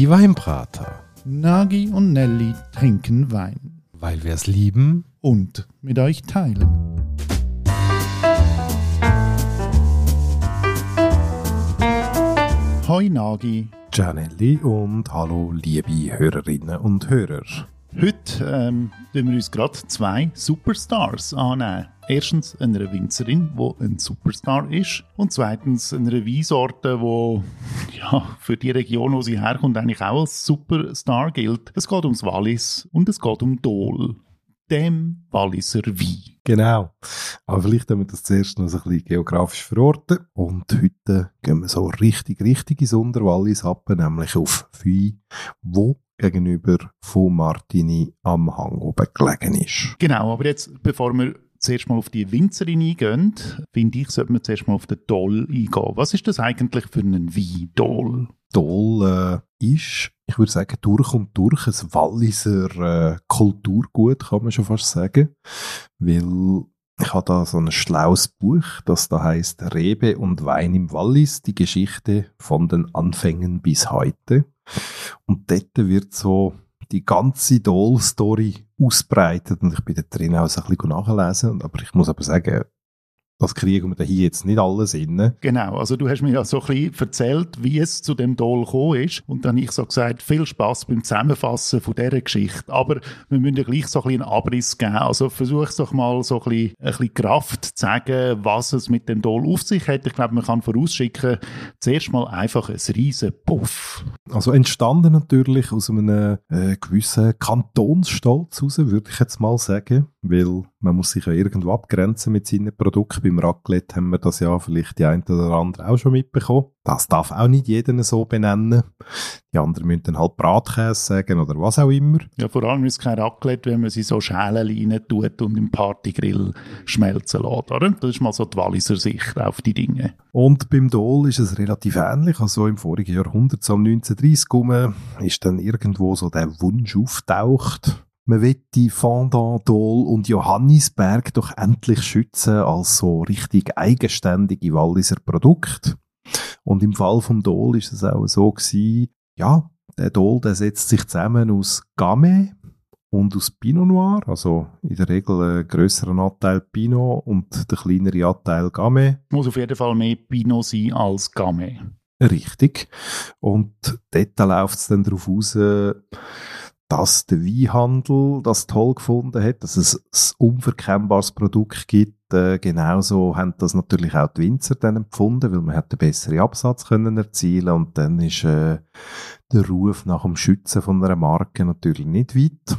Die Weinbrater. Nagi und Nelly trinken Wein. Weil wir es lieben. Und mit euch teilen. Hoi Nagi. Gianelli und hallo liebe Hörerinnen und Hörer. Heute ähm, wir uns gerade zwei Superstars annehmen. Erstens einer Winzerin, die ein Superstar ist. Und zweitens einer Weinsorte, die ja, für die Region, wo sie herkommt, eigentlich auch als Superstar gilt. Es geht ums Wallis und es geht um Dol. Dem Walliser Wein. Genau. Aber vielleicht können wir das zuerst noch so ein bisschen geografisch verorten. Und heute gehen wir so richtig, richtig ins Unterwallis ab, nämlich auf Fui, wo gegenüber von Martini am Hang oben gelegen ist. Genau, aber jetzt, bevor wir zuerst mal auf die Winzerin eingehen, finde ich, sollte man zuerst mal auf den Doll eingehen. Was ist das eigentlich für ein Wein, Doll? Doll äh, ist, ich würde sagen, durch und durch ein Walliser äh, Kulturgut, kann man schon fast sagen. Weil ich habe da so ein schlaues Buch, das da heißt Rebe und Wein im Wallis, die Geschichte von den Anfängen bis heute. Und dort wird so die ganze Doll-Story ausbreitet. Und ich bin da drin auch so ein bisschen nachlesen, aber ich muss aber sagen, das kriegen wir da hier jetzt nicht alles in. Genau, also du hast mir ja so ein bisschen erzählt, wie es zu dem Doll gekommen ist und dann habe ich so gesagt, viel Spaß beim Zusammenfassen von dieser Geschichte, aber wir müssen ja gleich so ein bisschen einen Abriss geben, also versuch doch mal so ein bisschen, ein bisschen Kraft zu sagen, was es mit dem Doll auf sich hat. Ich glaube, man kann vorausschicken, zuerst mal einfach ein riesen Puff. Also entstanden natürlich aus einem äh, gewissen Kantonsstolz raus, würde ich jetzt mal sagen, weil man muss sich ja irgendwo abgrenzen mit seinen Produkten. Beim Raclette haben wir das ja vielleicht die ein oder andere auch schon mitbekommen. Das darf auch nicht jeder so benennen. Die anderen müssen dann halt Bratkäse sagen oder was auch immer. Ja, vor allem ist es kein Raclette, wenn man sie so Schälen rein tut und im Partygrill schmelzen lässt, oder? Das ist mal so die Walliser Sicht auf die Dinge. Und beim Dol ist es relativ ähnlich. Also im vorigen Jahrhundert, so um 1930 rum, ist dann irgendwo so der Wunsch auftaucht, man will die Fondant, Dol und Johannisberg doch endlich schützen als so richtig eigenständige Walliser Produkt. Und im Fall vom Dol ist es auch so gewesen, ja, der Dol, der setzt sich zusammen aus Gamay und aus Pinot Noir, also in der Regel ein grösserer Anteil Pinot und der kleinere Anteil Gamay. Muss auf jeden Fall mehr Pinot sein als Gamay. Richtig. Und dort läuft es dann darauf aus, dass der Weinhandel das toll gefunden hat, dass es ein unverkennbares Produkt gibt. Äh, genauso haben das natürlich auch die Winzer dann empfunden, weil man hat einen besseren Absatz können erzielen und dann ist äh, der Ruf nach dem Schützen von einer Marke natürlich nicht weit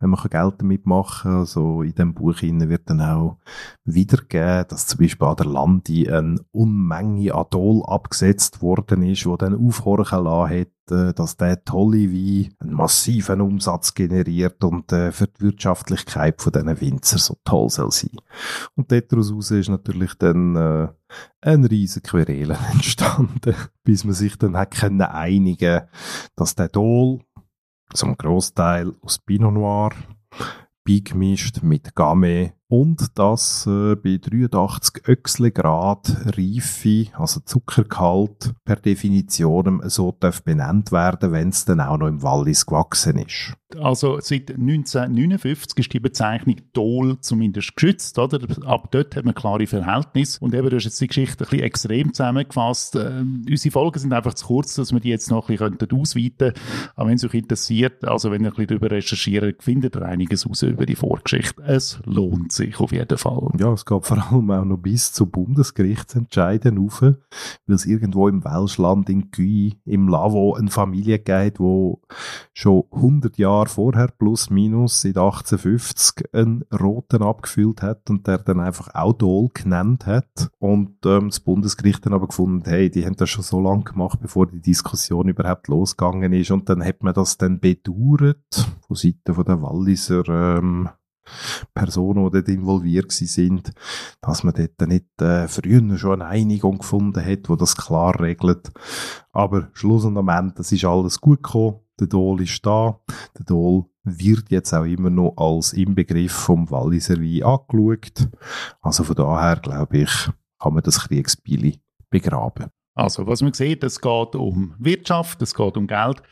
wenn man Geld damit machen kann. Also in dem Buch wird dann auch wiedergegeben, dass zum Beispiel an der Landi eine Unmenge Adol abgesetzt worden ist, wo dann aufhorchen lassen hat, äh, dass der tolle Wein einen massiven Umsatz generiert und äh, für die Wirtschaftlichkeit von diesen Winzer so toll soll sein. Und daraus ist natürlich dann äh, ein riesen Querelen entstanden, bis man sich dann hat können einigen, dass der Dol zum Großteil aus Pinot Noir, beigemischt mit Gamay und das äh, bei 83 Öchsle Grad Reife, also Zuckergehalt, per Definition so darf benannt werden, wenn es dann auch noch im Wallis gewachsen ist. Also seit 1959 ist die Bezeichnung Dol zumindest geschützt, oder? Ab dort hat man klare Verhältnisse. Und eben, du hast jetzt die Geschichte ein bisschen extrem zusammengefasst. Äh, unsere Folgen sind einfach zu kurz, dass wir die jetzt noch ein bisschen ausweiten könnten. Aber wenn es euch interessiert, also wenn ihr ein bisschen darüber recherchiert, findet ihr einiges raus über die Vorgeschichte. Es lohnt sich auf jeden Fall. Ja, es gab vor allem auch noch bis zu Bundesgerichtsentscheiden rauf, weil es irgendwo im Welschland in Guy, im Lavo, eine Familie geht, wo schon 100 Jahre vorher, plus minus, seit 1850, einen roten abgefüllt hat und der dann einfach Audol genannt hat. Und ähm, das Bundesgericht dann aber gefunden, hey, die haben das schon so lange gemacht, bevor die Diskussion überhaupt losgegangen ist. Und dann hat man das dann bedauert, von Seiten der Walliser ähm, Personen, die dort involviert sind, dass man dort nicht äh, früher schon eine Einigung gefunden hat, wo das klar regelt. Aber Schluss und am Ende, das ist alles gut gekommen. Der Dol ist da. Der Dol wird jetzt auch immer noch als Inbegriff vom Walliser Wein angeschaut. Also von daher, glaube ich, kann man das Kriegsbilly begraben. Also, was man sieht, es geht um Wirtschaft, es geht um Geld.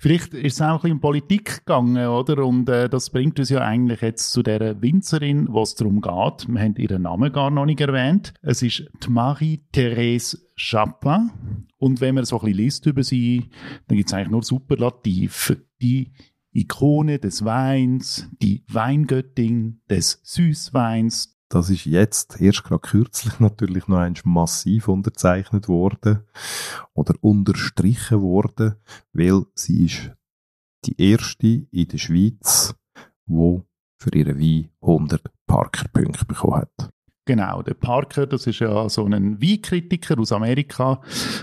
Vielleicht ist es auch ein bisschen um Politik gegangen, oder? Und äh, das bringt uns ja eigentlich jetzt zu der Winzerin, was darum geht. Wir haben ihren Namen gar noch nicht erwähnt. Es ist Marie-Thérèse Chapin. Und wenn man so ein bisschen liest über sie, dann gibt es eigentlich nur Superlativ. Die Ikone des Weins, die Weingöttin des Süßweins, das ist jetzt erst gerade kürzlich natürlich noch einmal massiv unterzeichnet worden oder unterstrichen worden, weil sie ist die erste in der Schweiz, wo für ihre Wein 100 Parker-Punkte bekommen hat. Genau, der Parker, das ist ja so ein Weinkritiker aus Amerika.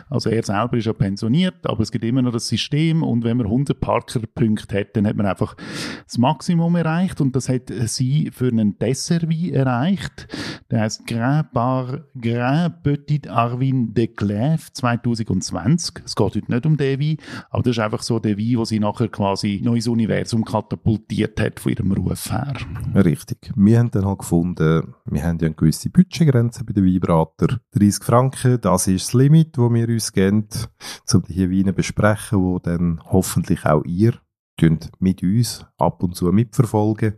Also er selber ist ja pensioniert, aber es gibt immer noch das System und wenn man 100 Parker-Punkte hat, dann hat man einfach das Maximum erreicht und das hat sie für einen Dessertwein erreicht. Der heißt Grain par Grain Petit Arvin de Clève 2020. Es geht heute nicht um den Wein, aber das ist einfach so der Wein, wo sie nachher quasi neues Universum katapultiert hat von ihrem Ruf her. Richtig. Wir haben dann halt gefunden, wir haben ja einen gewisse Budgetgrenze bei den Weinbrater. 30 Franken, das ist das Limit, das wir uns geben, um die Weine besprechen, wo dann hoffentlich auch ihr mit uns ab und zu mitverfolgen.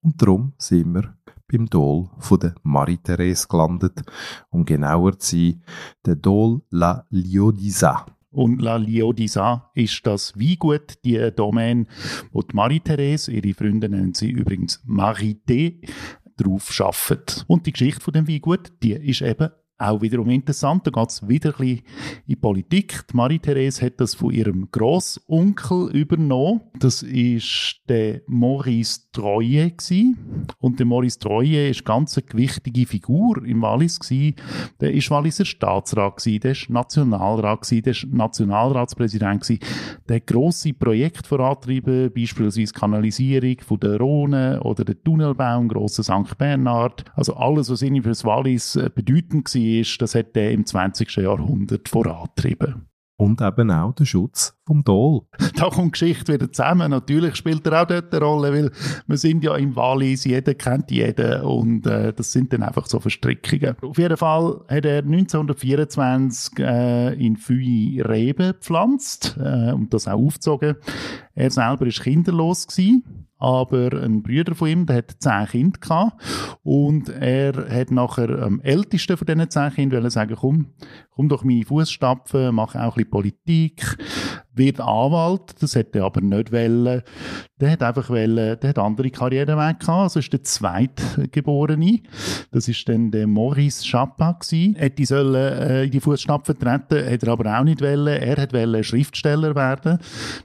Und darum sind wir beim Dol von der Marie-Thérèse gelandet, um genauer zu sein, der Dol La Liodisa. Und La Liodisa ist das Weingut, die Domain, wo die Marie-Thérèse, ihre Freunde nennen sie übrigens Marité, drauf arbeiten. Und die Geschichte von dem Weingut, die ist eben auch wiederum interessant. Da geht es wieder ein bisschen in Politik. Die Marie-Therese hat das von ihrem Großonkel übernommen. Das ist der Maurice Treue Und der Maurice Treue ist ganz eine gewichtige Figur im Wallis gewesen. Der ist Walliser Staatsrat gewesen, der ist Nationalrat gewesen, der ist Nationalratspräsident gewesen. Der hat grosse Projekte vorantrieben, beispielsweise Kanalisierung von der Rhone oder der Tunnelbau im grossen St. Bernhard. Also alles, was irgendwie für das Wallis äh, bedeutend war, ist, das hat er im 20. Jahrhundert vorantrieben. Und eben auch der Schutz vom Dol. Da kommt die Geschichte wieder zusammen. Natürlich spielt er auch dort eine Rolle, weil wir sind ja im Wallis, jeder kennt jeden und äh, das sind dann einfach so Verstrickungen. Auf jeden Fall hat er 1924 äh, in Füi Reben gepflanzt äh, und das auch aufgezogen. Er selber war kinderlos gewesen aber ein Bruder von ihm, der hat zehn Kinder gehabt. Und er hat nachher am ältesten von diesen zehn Kindern sagen, komm, komm doch meine Fußstapfen, mach auch ein bisschen Politik, wird Anwalt, das hätte er aber nicht wollen. Der hat einfach wollen, der hat andere Karrierewege gehabt, also ist der Zweitgeborene. Das ist dann der Maurice Chapin gewesen. Hätte sollen äh, in die Fußstapfen treten, hätte er aber auch nicht wollen. Er hat wollen Schriftsteller werden.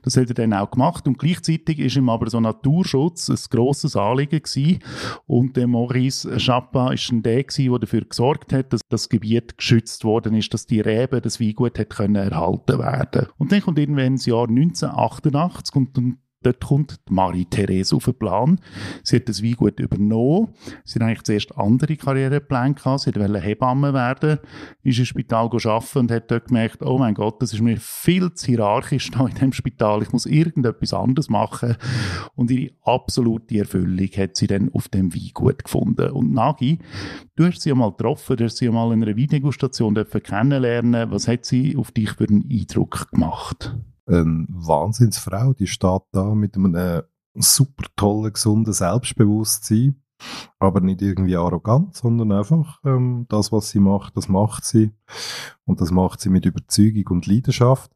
Das hat er dann auch gemacht und gleichzeitig ist ihm aber so Naturschutz ein grosses Anliegen gewesen. Und der Maurice Chapin ist dann der gewesen, der dafür gesorgt hat, dass das Gebiet geschützt worden ist, dass die Reben, das Weingut hat können erhalten werden. Und dann kommt das Jahr 1988 und dann Dort kommt Marie-Therese auf den Plan. Sie hat das Weingut übernommen. Sie hat eigentlich zuerst andere Karrierepläne gehabt. Sie wollte Hebamme werden, ist im Spital arbeiten und hat dort gemerkt, oh mein Gott, das ist mir viel zu hierarchisch da in dem Spital. Ich muss irgendetwas anderes machen. Und ihre absolute Erfüllung hat sie dann auf dem Weingut gefunden. Und Nagi, du hast sie einmal getroffen, du hast sie einmal in einer Weindegustation kennenlernen. Was hat sie auf dich für einen Eindruck gemacht? Eine Wahnsinnsfrau, die steht da mit einem super tollen, gesunden Selbstbewusstsein aber nicht irgendwie arrogant, sondern einfach ähm, das, was sie macht, das macht sie und das macht sie mit Überzeugung und Leidenschaft.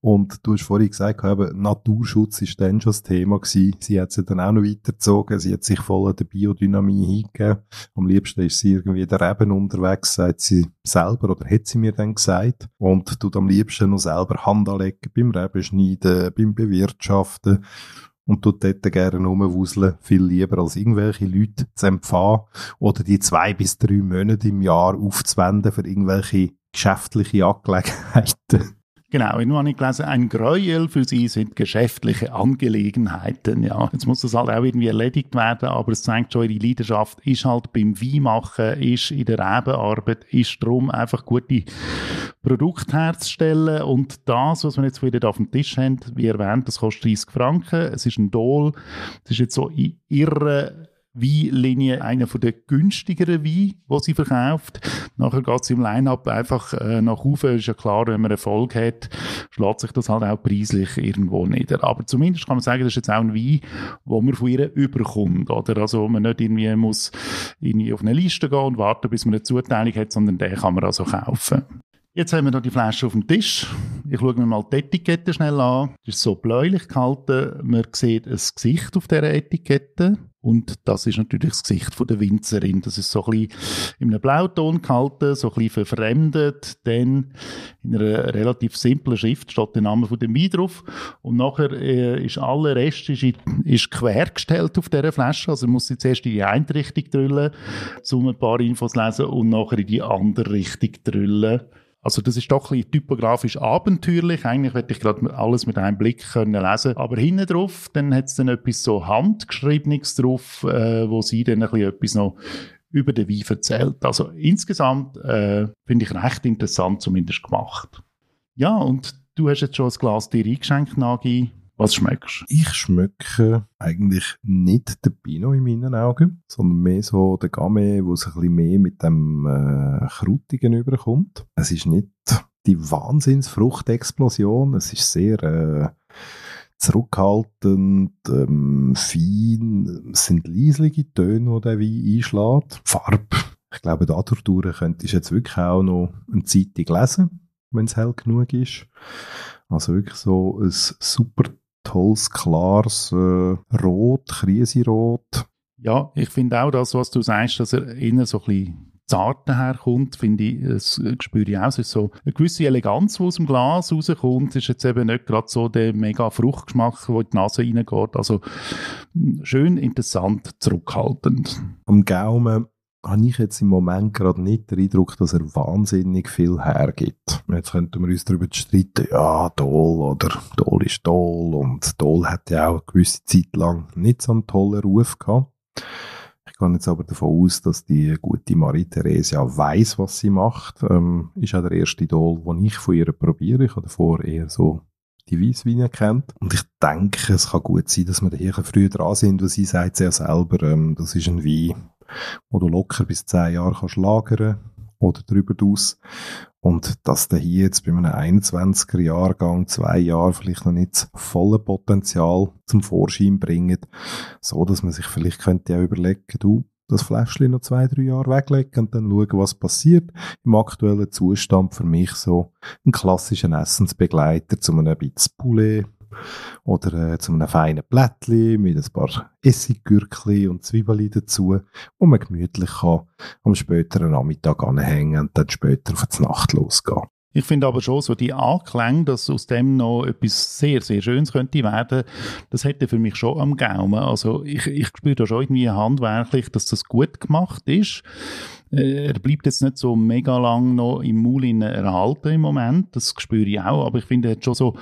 Und du hast vorhin gesagt, eben, Naturschutz ist dann schon das Thema gewesen. Sie hat sie dann auch noch weitergezogen, sie hat sich voll an der Biodynamie hingegeben. Am liebsten ist sie irgendwie der Reben unterwegs, sagt sie selber oder hat sie mir dann gesagt und tut am liebsten noch selber Hand anlegen beim Rebenschneiden, beim Bewirtschaften und tut dort gerne rumwuseln, viel lieber als irgendwelche Leute zu empfangen oder die zwei bis drei Monate im Jahr aufzuwenden für irgendwelche geschäftliche Angelegenheiten. Genau, ich habe gelesen, ein Gräuel für sie sind geschäftliche Angelegenheiten. Ja, jetzt muss das halt auch irgendwie erledigt werden, aber es zeigt schon, ihre Leidenschaft ist halt beim Weinmachen, ist in der Rebenarbeit, ist darum einfach gute Produkte herzustellen. Und das, was wir jetzt wieder auf dem Tisch haben, wie erwähnt, das kostet 30 Franken, es ist ein Dol, es ist jetzt so ihrer Weinlinie einer der günstigeren Weine, die sie verkauft. Nachher geht es im Line-Up einfach äh, nach oben. Ist ja klar, wenn man Erfolg hat, schlägt sich das halt auch preislich irgendwo nieder. Aber zumindest kann man sagen, das ist jetzt auch ein Wein, wo man von ihr überkommt. Oder? Also, wo man nicht irgendwie muss irgendwie auf eine Liste gehen und warten, bis man eine Zuteilung hat, sondern den kann man also kaufen. Jetzt haben wir noch die Flasche auf dem Tisch. Ich schaue mir mal die Etikette schnell an. Die ist so bläulich gehalten. Man sieht ein Gesicht auf dieser Etikette. Und das ist natürlich das Gesicht der Winzerin. Das ist so ein bisschen in einem Blauton gehalten, so ein bisschen verfremdet. Dann in einer relativ simplen Schrift steht der Name von dem Wein drauf. Und nachher äh, ist aller Rest ist, ist quergestellt auf dieser Flasche. Also man muss sie zuerst in die eine Richtung drüllen, um ein paar Infos zu lesen, und nachher in die andere Richtung drüllen also das ist doch ein bisschen typografisch abenteuerlich. Eigentlich hätte ich gerade alles mit einem Blick können lesen. Aber hinten drauf, dann hat es dann etwas so Handgeschriebenes drauf, äh, wo sie dann ein bisschen etwas noch über den Wein erzählt. Also insgesamt äh, finde ich recht interessant zumindest gemacht. Ja, und du hast jetzt schon ein Glas dir eingeschenkt, Nagi. Was schmeckst du? Ich schmecke eigentlich nicht den Pinot in meinen Augen, sondern mehr so den Gamay, wo es ein bisschen mehr mit dem äh, Krutigen überkommt. Es ist nicht die Wahnsinnsfruchtexplosion, es ist sehr äh, zurückhaltend, ähm, fein, es sind leisliche Töne, die der Wein einschlägt. Farbe, ich glaube, dadurch könntest du jetzt wirklich auch noch eine Zeitung lesen, wenn es hell genug ist. Also wirklich so ein super tolles, klares äh, Rot, Krisenrot. Ja, ich finde auch das, was du sagst, dass er innen so ein bisschen zart daherkommt, finde ich, das spüre ich auch. Es ist so eine gewisse Eleganz, die aus dem Glas rauskommt. Es ist jetzt eben nicht gerade so der mega Fruchtgeschmack, der in die Nase reingeht. Also schön, interessant, zurückhaltend. Am Gaumen habe ich jetzt im Moment gerade nicht den Eindruck, dass er wahnsinnig viel hergibt. Jetzt könnten wir uns darüber streiten, ja, Dol oder Dol ist Dol und Dol hat ja auch eine gewisse Zeit lang nicht so einen tollen Ruf gehabt. Ich gehe jetzt aber davon aus, dass die gute Marie-Therese ja weiss, was sie macht. Ähm, ist auch der erste Dol, den ich von ihr probiere. Ich habe davor eher so die Weissweine kennt. Und ich denke, es kann gut sein, dass wir da hier früher dran sind, weil sie sagt ja selber, ähm, das ist ein Wein, wo du locker bis zehn Jahre kannst lagern oder darüber aus. Und dass der hier jetzt bei einem 21er Jahrgang zwei Jahre vielleicht noch nicht das volle Potenzial zum Vorschein bringt, so dass man sich vielleicht könnte auch überlegen, du, das Fläschchen noch zwei, drei Jahre weglegen und dann schauen, was passiert. Im aktuellen Zustand für mich so ein klassischer Essensbegleiter zu einem bisschen Poulet oder äh, zu einem feinen Blättchen mit ein paar Essiggürkli und Zwiebeln dazu, wo man gemütlich kann am späteren Nachmittag anhängen und dann später auf die Nacht losgehen. Ich finde aber schon so die Anklänge, dass aus dem noch etwas sehr, sehr Schönes könnte werden, das hätte für mich schon am Gaumen. Also ich, ich spüre da schon irgendwie handwerklich, dass das gut gemacht ist. Äh, er bleibt jetzt nicht so mega lang noch im Maul erhalten im Moment, das spüre ich auch, aber ich finde, er hat schon so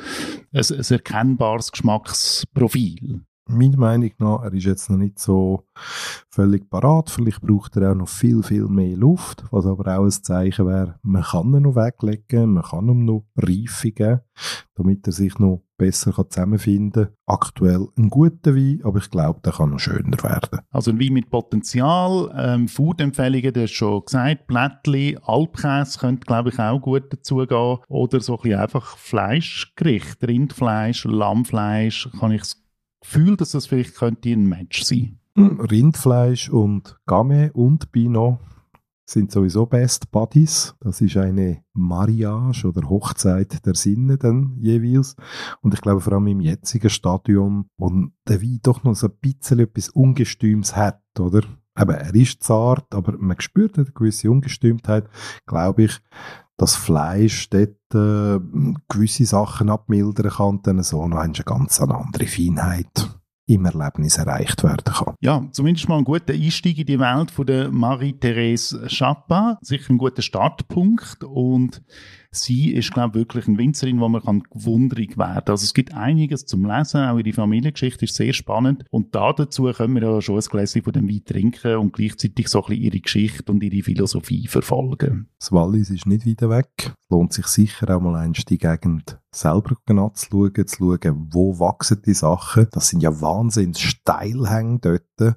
ein, ein erkennbares Geschmacksprofil meiner Meinung nach, er ist jetzt noch nicht so völlig parat. Vielleicht braucht er auch noch viel, viel mehr Luft, was aber auch ein Zeichen wäre, man kann ihn noch weglegen, man kann ihm noch Reife geben, damit er sich noch besser zusammenfinden kann. Aktuell ein guter Wein, aber ich glaube, der kann noch schöner werden. Also ein Wein mit Potenzial, ähm, Food-Empfehlungen, du hast schon gesagt, Blättli, Alpkäse könnte, glaube ich, auch gut dazugehen. Oder so ein bisschen einfach Fleischgericht, Rindfleisch, Lammfleisch, kann ich Gefühl, dass das vielleicht könnte ein Match sein. Hm, Rindfleisch und Game und Pinot sind sowieso Best Buddies. Das ist eine Mariage oder Hochzeit der Sinne dann jeweils. Und ich glaube vor allem im jetzigen Stadion, wo der Wein doch noch so ein bisschen etwas Ungestümes hat, oder? Eben, er ist zart, aber man spürt eine gewisse Ungestümtheit, glaube ich, dass Fleisch dort äh, gewisse Sachen abmildern kann, dann so noch eine ganz andere Feinheit im Erlebnis erreicht werden kann. Ja, zumindest mal ein guter Einstieg in die Welt von der Marie-Therese Chapin. Sicher ein guter Startpunkt und sie ist, glaube ich, wirklich eine Winzerin, wo man kann werden. Also es gibt einiges zum Lesen, auch ihre Familiengeschichte ist sehr spannend und da dazu können wir ja schon ein Gläschen von dem Wein trinken und gleichzeitig so ein bisschen ihre Geschichte und ihre Philosophie verfolgen. Das Wallis ist nicht weit weg. Lohnt sich sicher auch mal einst die Gegend selber anzuschauen, zu schauen, wo wachsen die Sachen. Das sind ja wahnsinns Steilhänge dort.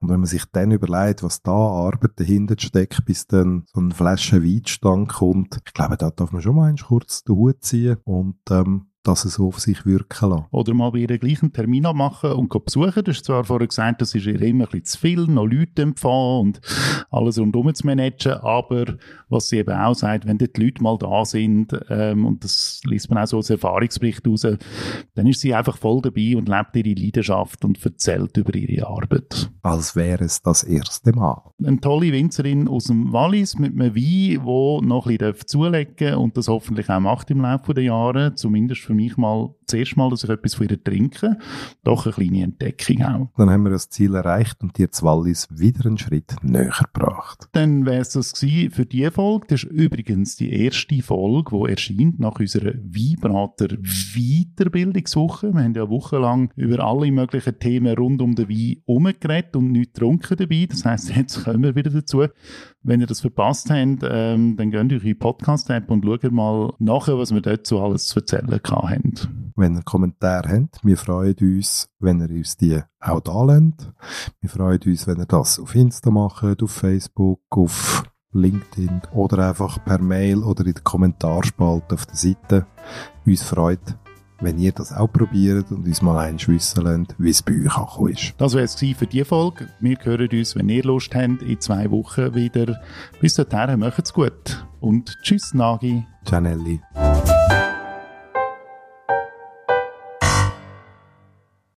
Und wenn man sich dann überlegt, was da Arbeit dahinter steckt, bis dann so eine Flasche Wein kommt, ich glaube, da darf man schon mal kurz den Hut ziehen. Und ähm, dass es auf sich wirken lässt. Oder mal bei ihr gleich einen Termin abmachen und besuchen. Du hast zwar vorher gesagt, das ist ihr immer ein bisschen zu viel, noch Leute empfangen und alles rundum zu managen, aber was sie eben auch sagt, wenn die Leute mal da sind, ähm, und das liest man auch so als Erfahrungsbericht raus, dann ist sie einfach voll dabei und lebt ihre Leidenschaft und erzählt über ihre Arbeit. Als wäre es das erste Mal. Eine tolle Winzerin aus dem Wallis mit einem Wein, der noch ein bisschen zulegen darf und das hoffentlich auch macht im Laufe der Jahre, zumindest für mich das erste Mal, dass ich etwas von ihr trinke. Doch eine kleine Entdeckung auch. Dann haben wir das Ziel erreicht und dir Wallis wieder einen Schritt näher gebracht. Dann wäre es das für diese Folge. Das ist übrigens die erste Folge, die erscheint nach unserer Weinbrater Weiterbildungswoche. Wir haben ja wochenlang über alle möglichen Themen rund um den Wein herumgeredet und nichts getrunken dabei. Das heisst, jetzt kommen wir wieder dazu. Wenn ihr das verpasst habt, ähm, dann geht eure Podcast-App und schaut mal nachher, was wir so alles zu erzählen haben. Wenn ihr Kommentare habt, wir freuen uns, wenn ihr uns die auch da lernt. Wir freuen uns, wenn ihr das auf Insta macht, auf Facebook, auf LinkedIn oder einfach per Mail oder in der Kommentarspalte auf der Seite. Uns freut, wenn ihr das auch probiert und uns mal einschwissen lasst, wie es bei euch auch ist. Das wäre es für diese Folge. Wir hören uns, wenn ihr Lust habt, in zwei Wochen wieder. Bis dahin, macht's gut. Und tschüss, Nagi. Cianelli.